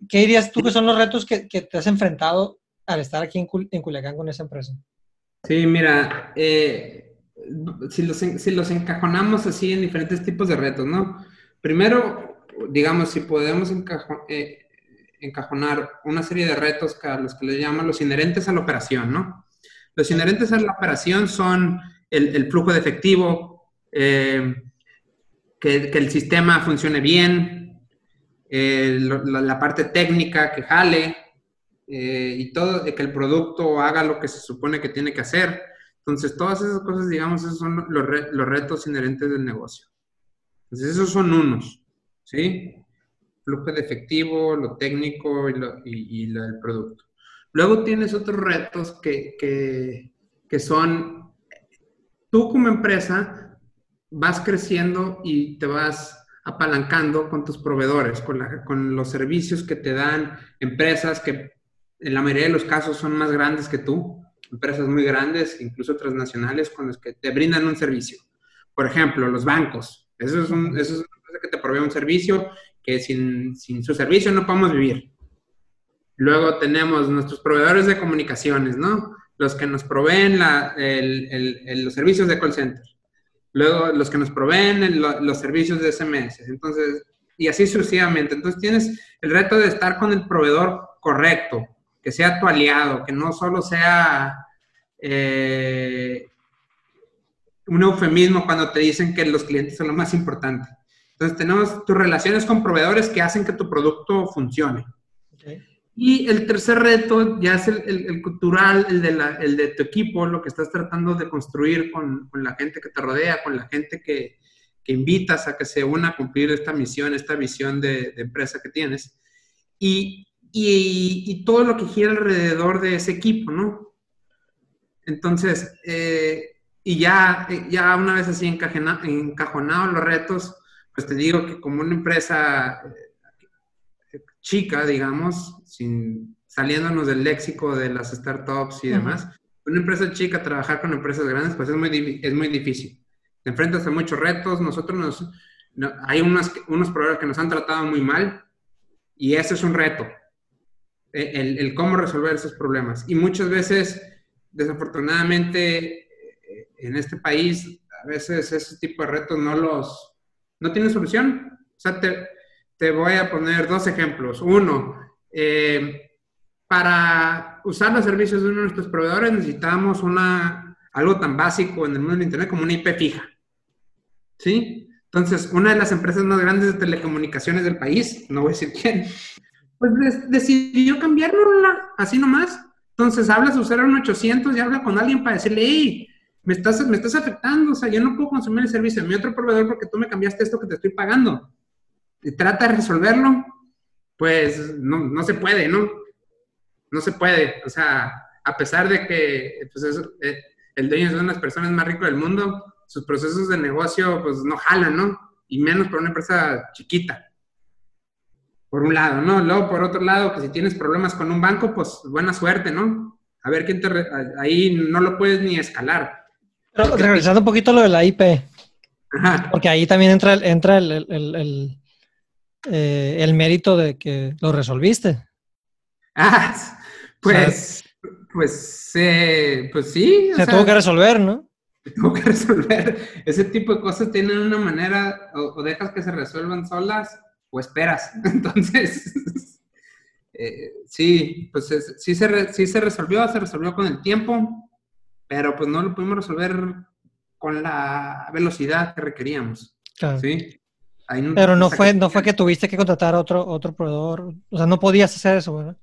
¿Qué dirías tú que son los retos que, que te has enfrentado al estar aquí en, en, Culiacán con esa empresa? Sí, mira, eh, si, los, si los encajonamos así en diferentes tipos de retos, ¿no? Primero, digamos, si podemos eh, encajonar una serie de retos que a los que le llaman los inherentes a la operación, ¿no? Los inherentes a la operación son el, flujo de efectivo, eh, que, el sistema funcione bien, eh, la, parte técnica que jale y todo, que el producto haga lo que se supone que tiene que hacer. Entonces, todas esas cosas, digamos, esos son los, los retos inherentes del negocio. Entonces, esos son unos, ¿sí? flujo de efectivo, lo técnico y, lo, y, el producto. Luego tienes otros retos que, que, que, son, tú como empresa vas creciendo y te vas apalancando con tus proveedores, con, la, con los servicios que te dan empresas que en la mayoría de los casos son más grandes que tú, empresas muy grandes, incluso transnacionales, con las que te brindan un servicio. Por ejemplo, los bancos. Eso es, un, eso es provee un servicio que sin, sin su servicio no podemos vivir. Luego tenemos nuestros proveedores de comunicaciones, ¿no? Los que nos proveen la, el, el, los servicios de call center. Luego los que nos proveen los servicios de SMS. Entonces, y así sucesivamente. Entonces tienes el reto de estar con el proveedor correcto, que sea tu aliado, que no solo sea eh, un eufemismo cuando te dicen que los clientes son lo más importante. Entonces tenemos tus relaciones con proveedores que hacen que tu producto funcione. Y el tercer reto ya es el, cultural, el de, la, el de, tu equipo, lo que estás tratando de construir con, con la gente que te rodea, con la gente que, que, invitas a que se una a cumplir esta misión, esta visión de, de empresa que tienes. Y, y, y, todo lo que gira alrededor de ese equipo, ¿no? Entonces, eh, y ya, ya una vez así encajonado los retos, pues te digo que como una empresa eh, chica, digamos, sin, saliéndonos del léxico de las startups y demás, una empresa chica trabajar con empresas grandes, pues es muy, es muy difícil. Te enfrentas a muchos retos, nosotros nos, hay unos, unos problemas que nos han tratado muy mal y ese es un reto, e, el, el cómo resolver esos problemas. Y muchas veces, desafortunadamente, eh, en este país, a veces ese tipo de retos no los, no tiene solución. O sea, te, voy a poner dos ejemplos. Uno, eh, para usar los servicios de uno de nuestros proveedores necesitamos una, algo tan básico en el mundo del Internet como una IP fija. ¿Sí? Entonces, una de las empresas más grandes de telecomunicaciones del país, no voy a decir quién, pues decidió cambiarlo así nomás. Entonces, hablas de usar un 800 y habla con alguien para decirle, hey, me estás, me estás afectando, o sea, yo no puedo consumir el servicio de mi otro proveedor porque tú me cambiaste esto que te estoy pagando. Y trata de resolverlo, pues no, no se puede, ¿no? No se puede, o sea, a pesar de que pues eh, el dueño es una de las personas más ricas del mundo, sus procesos de negocio pues no jalan, ¿no? Y menos por una empresa chiquita. Por un lado, ¿no? Luego, por otro lado, que si tienes problemas con un banco, pues buena suerte, ¿no? A ver quién te... Ahí no lo puedes ni escalar regresando un poquito a lo de la IP. Porque ahí también entra, entra el, el, eh, el, mérito de que lo resolviste. Ah, pues, pues, eh, pues sí. Se tuvo que resolver, ¿no? Se tuvo que [LAUGHS] resolver. Ese tipo de cosas tienen una manera, o, dejas que se resuelvan solas, o esperas. [LAUGHS] Entonces, eh, sí, pues sí, se sí se resolvió, se resolvió con el tiempo, pero pues no lo pudimos resolver con la velocidad que requeríamos. ¿sí? Pero no fue, no fue que tuviste que contratar a otro, otro proveedor, o sea, no podías hacer eso, ¿verdad?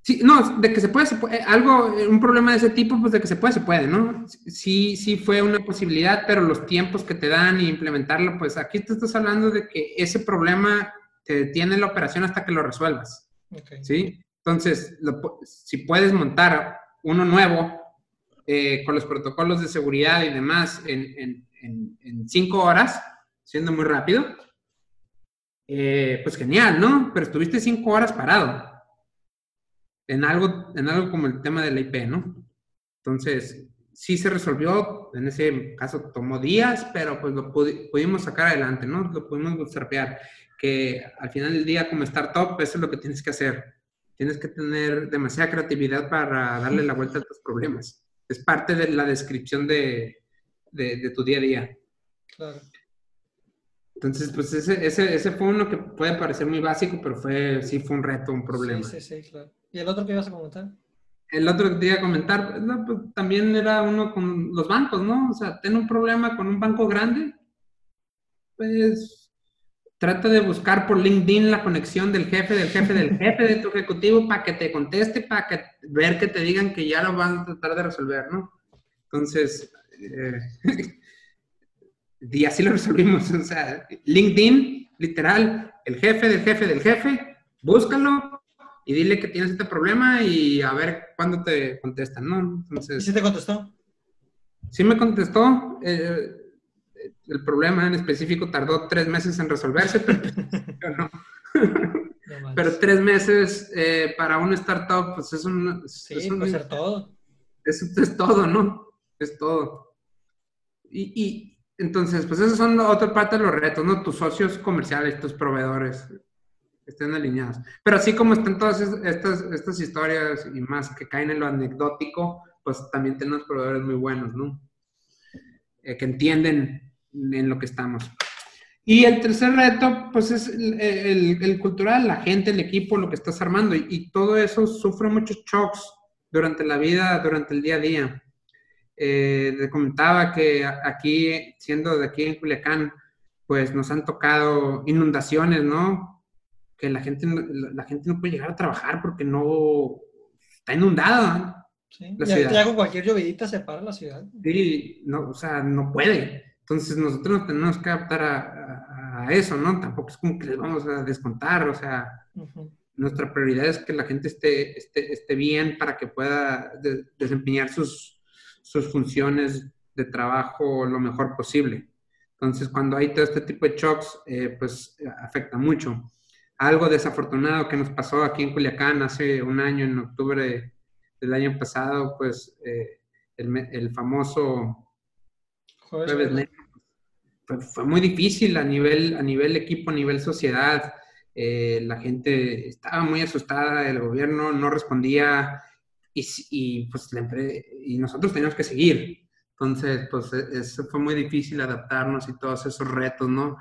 Sí, no, de que se puede, se puede, algo, un problema de ese tipo, pues de que se puede, se puede, ¿no? Sí, sí fue una posibilidad, pero los tiempos que te dan y implementarlo, pues aquí te estás hablando de que ese problema te detiene la operación hasta que lo resuelvas, ¿sí? Entonces, si puedes montar uno nuevo eh, con los protocolos de seguridad y demás en, cinco horas, siendo muy rápido, eh, pues genial, ¿no? Pero estuviste cinco horas parado en algo, en algo como el tema de la IP, ¿no? Entonces, sí se resolvió, en ese caso tomó días, pero pues lo pudimos sacar adelante, ¿no? Lo pudimos bootstrapear, que al final del día como startup eso es lo que tienes que hacer. Tienes que tener demasiada creatividad para darle la vuelta a tus problemas es parte de la descripción de, tu día a día. Claro. Entonces, pues ese, ese, fue uno que puede parecer muy básico, pero fue, sí fue un reto, un problema. Sí, sí, sí, claro. ¿Y el otro que ibas a comentar? El otro que te iba a comentar, pues, también era uno con los bancos, ¿no? O sea, ten un problema con un banco grande, pues Trata de buscar por LinkedIn la conexión del jefe, del jefe, del [LAUGHS] jefe de tu ejecutivo para que te conteste, para que ver que te digan que ya lo van a tratar de resolver, ¿no? Entonces, eh, [LAUGHS] y así lo resolvimos. O sea, LinkedIn, literal, el jefe del jefe del jefe, búscalo y dile que tienes este problema y a ver cuándo te contestan, ¿no? Entonces, ¿Y si te contestó? Sí me contestó. Eh, el problema en específico tardó tres meses en resolverse, pero, [LAUGHS] pero tres meses eh, para una startup, pues es un... Sí, es ser todo. Es, es, todo, ¿no? Es todo. Y, y entonces, pues esos son otra parte de los retos, ¿no? Tus socios comerciales, tus proveedores estén alineados. Pero así como están todas estas, estas historias y más que caen en lo anecdótico, pues también tenemos proveedores muy buenos, ¿no? Eh, que entienden en lo que estamos. Y el tercer reto, pues es el, cultural, la gente, el equipo, lo que estás armando. Y, todo eso sufre muchos shocks durante la vida, durante el día a día. Eh, te comentaba que aquí, siendo de aquí en Culiacán, pues nos han tocado inundaciones, ¿no? Que la gente, la, gente no puede llegar a trabajar porque no está inundada. Sí, ya, con cualquier llovidita se para la ciudad. Sí, no, o sea, no puede. Entonces nosotros nos tenemos que adaptar a, eso, ¿no? Tampoco es como que les vamos a descontar, o sea, nuestra prioridad es que la gente esté, esté, esté bien para que pueda desempeñar sus, sus funciones de trabajo lo mejor posible. Entonces, cuando hay todo este tipo de shocks, eh, pues afecta mucho. Algo desafortunado que nos pasó aquí en Culiacán hace un año, en octubre del año pasado, pues eh, el, el, famoso Jueves fue, muy difícil a nivel, a nivel equipo, a nivel sociedad. Eh, la gente estaba muy asustada, el gobierno no respondía y, y pues y nosotros teníamos que seguir. Entonces, pues e, eso fue muy difícil adaptarnos y todos esos retos, ¿no?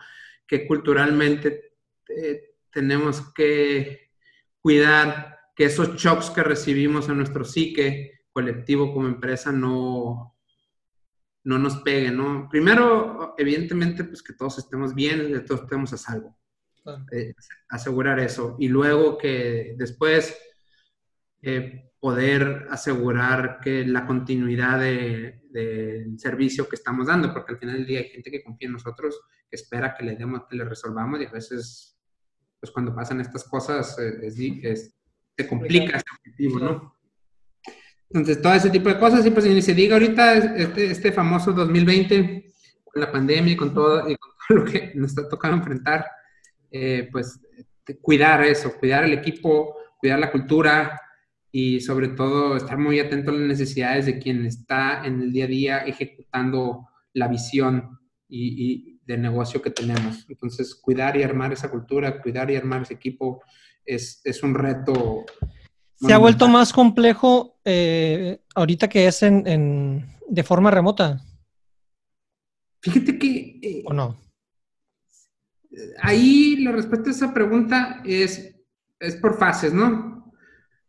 Que culturalmente eh, tenemos que cuidar que esos shocks que recibimos en nuestro psique colectivo como empresa no, no nos pegue, ¿no? Primero, evidentemente, pues que todos estemos bien, que todos estemos a salvo. Eh, asegurar eso. Y luego que después eh, poder asegurar que la continuidad del servicio que estamos dando, porque al final del día hay gente que confía en nosotros, que espera que le demos, que le resolvamos y a veces, pues cuando pasan estas cosas, eh, es, se complica ese objetivo, ¿no? Entonces, todo ese tipo de cosas, y pues ni se diga ahorita este, este famoso 2020, con la pandemia y con todo, y con todo [LAUGHS] lo que nos está tocando enfrentar, eh, pues cuidar eso, cuidar el equipo, cuidar la cultura y sobre todo estar muy atento a las necesidades de quien está en el día a día ejecutando la visión y, negocio que tenemos. Entonces, cuidar y armar esa cultura, cuidar y armar ese equipo es, un reto. Se ha vuelto más complejo eh, ahorita que es en, de forma remota. Fíjate que... Eh, ¿O no? Ahí la respuesta a esa pregunta es, es por fases, ¿no?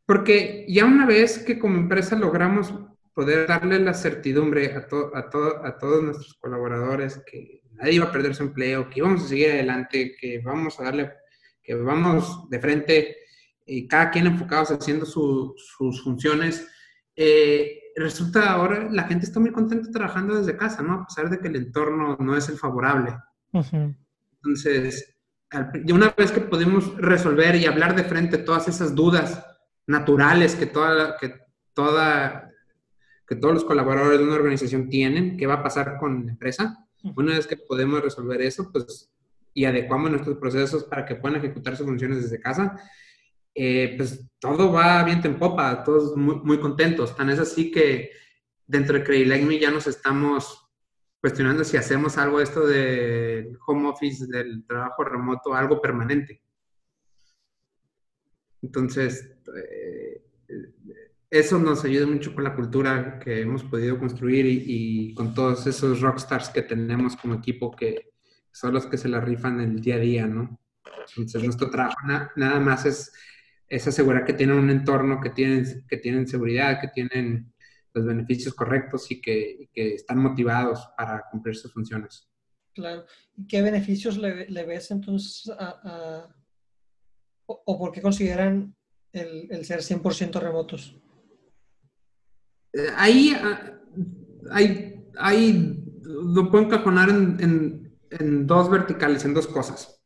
Porque ya una vez que como empresa logramos poder darle la certidumbre a, a, a todos nuestros colaboradores que nadie iba a perder su empleo, que íbamos a seguir adelante, que vamos a darle, que vamos de frente y cada quien enfocados haciendo sus funciones. Eh, resulta ahora la gente está muy contenta trabajando desde casa, ¿no? A pesar de que el entorno no es el favorable. Entonces, una vez que podemos resolver y hablar de frente todas esas dudas naturales que toda, que toda que todos los colaboradores de una organización tienen, qué va a pasar con la empresa. Una vez que podemos resolver eso, pues, y adecuamos nuestros procesos para que puedan ejecutar sus funciones desde casa, eh, pues todo va bien en popa, todos muy, muy, contentos. Tan es así que dentro de Credit ya nos estamos cuestionando si hacemos algo esto del home office, del trabajo remoto, algo permanente. Entonces, eh, eso nos ayuda mucho con la cultura que hemos podido construir y, con todos esos rockstars que tenemos como equipo que son los que se la rifan el día a día, ¿no? Entonces, nuestro trabajo nada más es, es, asegurar que tienen un entorno, que tienen, que tienen seguridad, que tienen los beneficios correctos y que, están motivados para cumplir sus funciones. Claro. ¿Y qué beneficios le, ves entonces a, o, por qué consideran el, el ser 100% remotos? Eh, ahí hay, hay, lo puedo encajonar en, en, dos verticales, en dos cosas.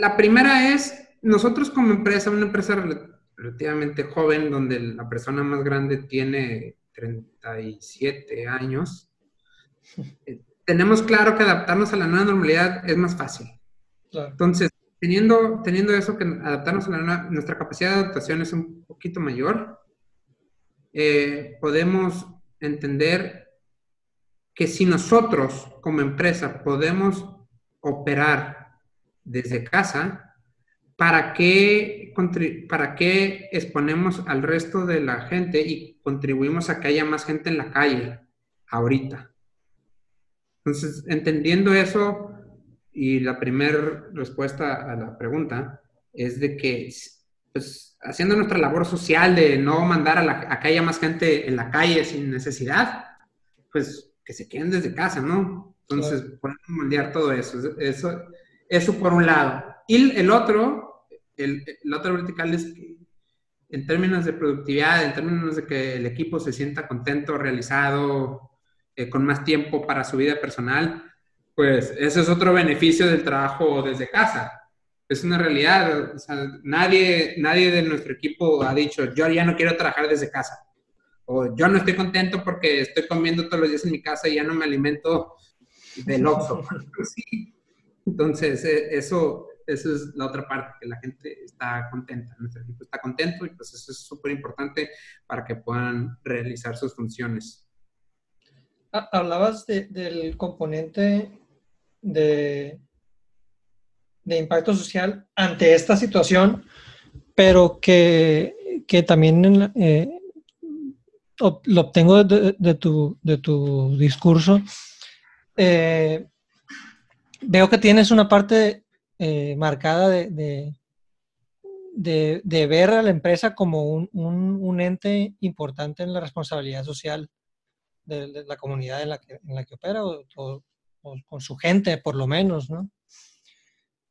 La primera es, nosotros como empresa, una empresa relativamente joven, donde la persona más grande tiene 37 años, [LAUGHS] eh, tenemos claro que adaptarnos a la nueva normalidad es más fácil. Entonces, teniendo, teniendo eso, que adaptarnos a la nueva, nuestra capacidad de adaptación es un poquito mayor, eh, podemos entender que si nosotros como empresa podemos operar desde casa, ¿para qué, ¿para qué exponemos al resto de la gente y contribuimos a que haya más gente en la calle ahorita? Entonces, entendiendo eso, y la primera respuesta a la pregunta es de que, pues, haciendo nuestra labor social de no mandar a, la, que haya más gente en la calle sin necesidad, pues que se queden desde casa, ¿no? Entonces, podemos moldear todo eso. Eso, eso por un lado. Y el otro, el, otro vertical es que en términos de productividad, en términos de que el equipo se sienta contento, realizado, eh, con más tiempo para su vida personal, pues ese es otro beneficio del trabajo desde casa es una realidad. nadie, nadie de nuestro equipo ha dicho, yo ya no quiero trabajar desde casa. O yo no estoy contento porque estoy comiendo todos los días en mi casa y ya no me alimento del Oxxo. [LAUGHS] Entonces, e, eso, eso es la otra parte, que la gente está contenta, nuestro equipo está contento y pues eso es súper importante para que puedan realizar sus funciones. Hablabas del componente de de impacto social ante esta situación, pero que, que también eh, lo obtengo de, tu, de tu discurso. Eh, veo que tienes una parte eh, marcada de, de, ver a la empresa como un, un, ente importante en la responsabilidad social de, la comunidad en la que, en la que opera o, o, con su gente, por lo menos, ¿no?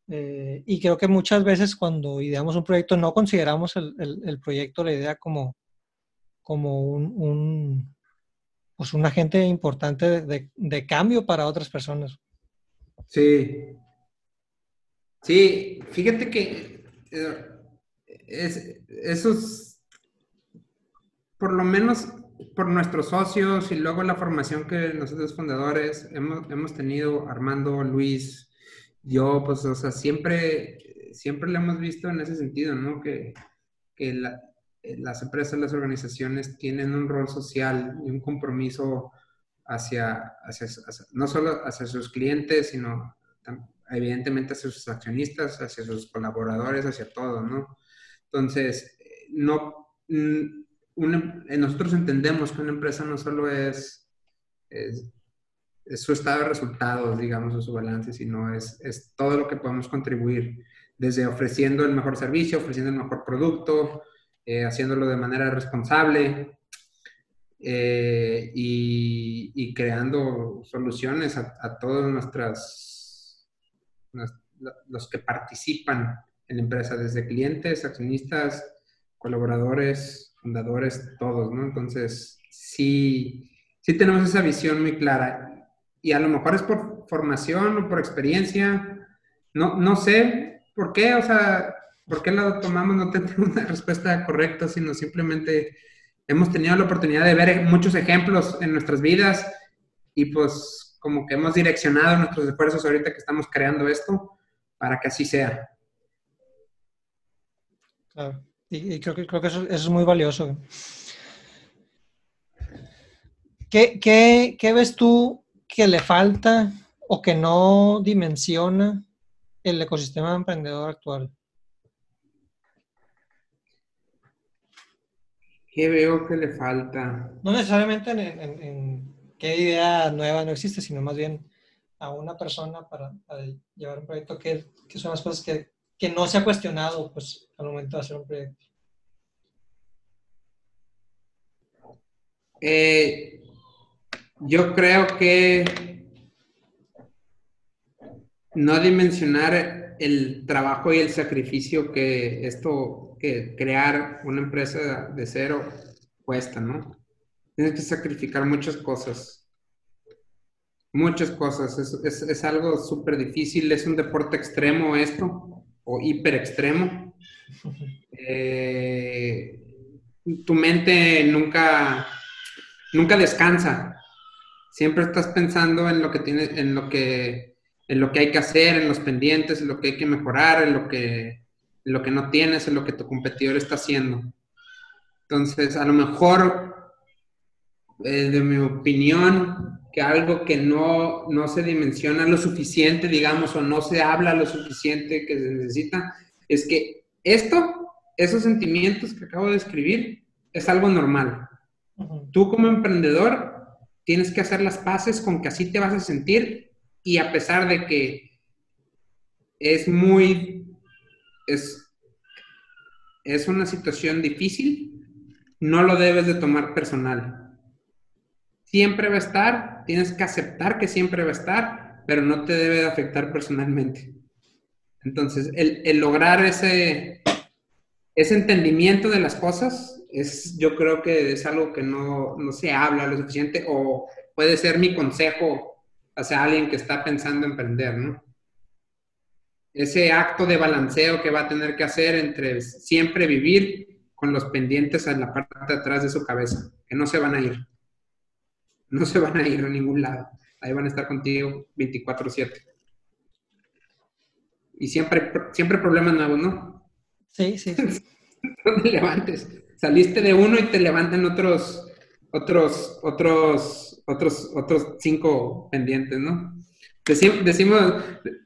Eh, y creo que muchas veces cuando ideamos un proyecto no consideramos el, el, proyecto, la idea como, como un, un, pues un agente importante de, de, cambio para otras personas. Sí. Sí, fíjate que eh, es, por lo menos por nuestros socios y luego la formación que nosotros fundadores hemos, hemos tenido, Armando, Luis, yo, pues, o sea, siempre, siempre lo hemos visto en ese sentido, ¿no? Que, que las empresas, las organizaciones tienen un rol social y un compromiso hacia, no solo hacia sus clientes, sino evidentemente hacia sus accionistas, hacia sus colaboradores, hacia todo, ¿no? Entonces, no, nosotros entendemos que una empresa no solo es, es, su estado de resultados, digamos, o su balance, sino es, es todo lo que podemos contribuir, desde ofreciendo el mejor servicio, ofreciendo el mejor producto, eh, haciéndolo de manera responsable, eh, y, creando soluciones a, todos nuestras, los que participan en la empresa, desde clientes, accionistas, colaboradores, fundadores, todos, ¿no? Entonces, sí, sí tenemos esa visión muy clara. Y a lo mejor es por formación o por experiencia, no, no sé por qué, o sea, por qué la tomamos, no [LAUGHS] tengo una respuesta correcta, sino simplemente hemos tenido la oportunidad de ver muchos ejemplos en nuestras vidas y pues como que hemos direccionado nuestros esfuerzos ahorita que estamos creando esto para que así sea. Claro, y, creo que, creo que eso, es muy valioso. ¿Qué, qué, qué ves tú que le falta o que no dimensiona el ecosistema emprendedor actual? ¿Qué veo que le falta? No necesariamente en, qué idea nueva no existe, sino más bien a una persona para, llevar un proyecto, que, son las cosas que, no se ha cuestionado pues, al momento de hacer un proyecto. Eh, yo creo que no dimensionar el trabajo y el sacrificio que esto que crear una empresa de cero cuesta, ¿no? Tienes que sacrificar muchas cosas. Muchas cosas. Es, algo súper difícil. Es un deporte extremo esto, o hiper extremo. [LAUGHS] Eh, tu mente nunca, nunca descansa. Siempre estás pensando en lo que tienes, en lo que, en lo que hay que hacer, en los pendientes, en lo que hay que mejorar, en lo que lo que no tienes, en lo que tu competidor está haciendo. Entonces, a lo mejor, eh, de mi opinión, que algo que no, no se dimensiona lo suficiente, digamos, o no se habla lo suficiente que se necesita, es que esto, esos sentimientos que acabo de escribir, es algo normal. Tú como emprendedor tienes que hacer las paces con que así te vas a sentir y a pesar de que es muy es, es una situación difícil, no lo debes de tomar personal. Siempre va a estar, tienes que aceptar que siempre va a estar, pero no te debe de afectar personalmente. Entonces, el, lograr ese, ese entendimiento de las cosas es, yo creo que es algo que no, no se habla lo suficiente o puede ser mi consejo hacia alguien que está pensando en emprender, ¿no? ese acto de balanceo que va a tener que hacer entre siempre vivir con los pendientes en la parte de atrás de su cabeza, que no se van a ir. [LAUGHS] No se van a ir a ningún lado. Ahí van a estar contigo 24/7. Y siempre, siempre problemas nuevos, ¿no? Sí, sí. [LAUGHS] no te levantes. Saliste de uno y te levantan otros, otros, otros, otros, otros cinco pendientes, ¿no? decimos,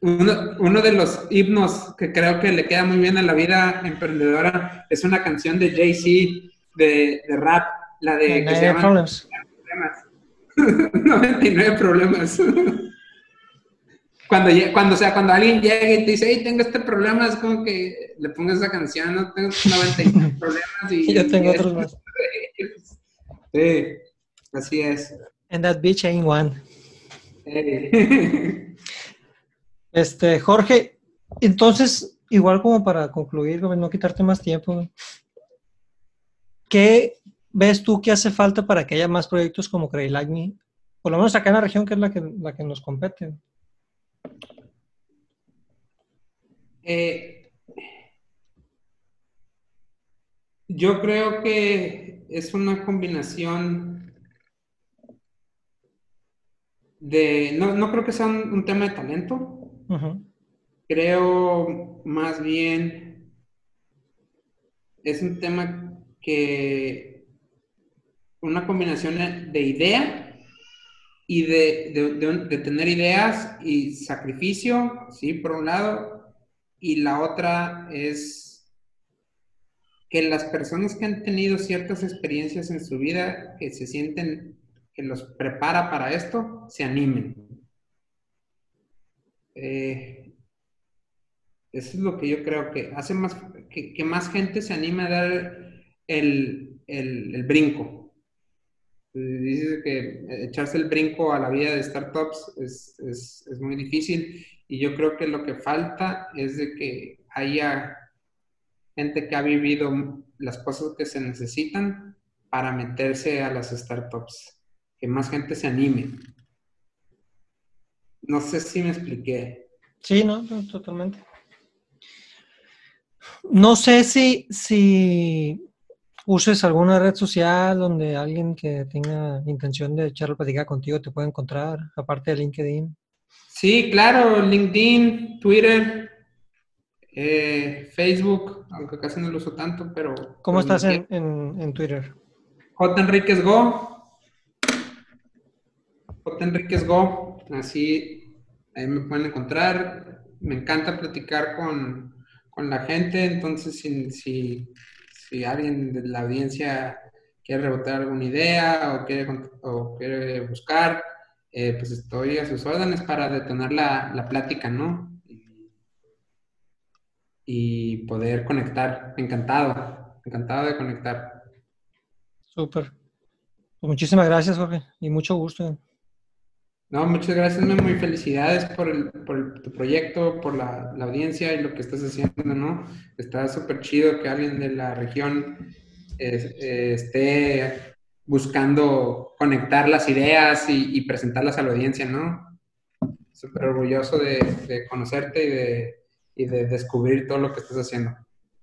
uno, de los himnos que creo que le queda muy bien a la vida emprendedora es una canción de Jay-Z de, rap, la de... 99 problemas. [LAUGHS] 99 problemas. cuando, cuando, o sea, cuando alguien llega y te dice, hey, tengo este problema, es como que le pongas esa canción, no tengo 99 [LAUGHS] problemas y... Yo tengo otros más. [LAUGHS] Sí, así es. And that bitch ain't one. Este, Jorge, entonces, igual como para concluir, no quitarte más tiempo, ¿qué ves tú que hace falta para que haya más proyectos como Creilagni? Por lo menos acá en la región que es la que, la que nos compete. Eh, yo creo que es una combinación no, creo que sea un, tema de talento. Creo más bien es un tema que una combinación de idea y de, tener ideas y sacrificio, ¿sí? Por un lado, y la otra es que las personas que han tenido ciertas experiencias en su vida, que se sienten que los prepara para esto, se animen. Eh, eso es lo que yo creo que hace más que, más gente se anime a dar el, el brinco. Dice que echarse el brinco a la vida de startups es, es, es, muy difícil y yo creo que lo que falta es de que haya gente que ha vivido las cosas que se necesitan para meterse a las startups, que más gente se anime. No sé si me expliqué. Sí, no, totalmente. No sé si, si uses alguna red social donde alguien que tenga intención de echar plática contigo te pueda encontrar, aparte de LinkedIn. Sí, claro, LinkedIn, Twitter, eh, Facebook, aunque casi no lo uso tanto, pero... ¿Cómo estás en, Twitter? J. Enríquez Go. J. Enríquez Go, así ahí me pueden encontrar. Me encanta platicar con, la gente, entonces si si alguien de la audiencia quiere rebotar alguna idea o quiere, o quiere buscar, eh, pues estoy a sus órdenes para detonar la, plática, ¿no? Y, poder conectar. Encantado, encantado de conectar. Súper. Pues muchísimas gracias, Jorge, y mucho gusto. No, muchas gracias, Memo, y felicidades por, el, por tu proyecto, por la, la, audiencia y lo que estás haciendo, ¿no? Está súper chido que alguien de la región eh, esté buscando conectar las ideas y, presentarlas a la audiencia, ¿no? Súper orgulloso de, de conocerte y de, y de, descubrir todo lo que estás haciendo.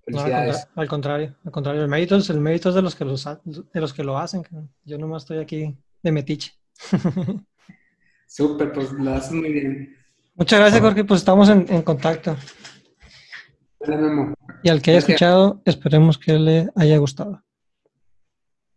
Felicidades. al, contrario, al contrario, el mérito es, el mérito es de los que, los, de los que lo hacen. Yo nomás estoy aquí de metiche. [LAUGHS] Súper, pues lo haces muy bien. Muchas gracias, Jorge. Pues estamos en, contacto. Hola, Y al que haya escuchado, esperemos que le haya gustado.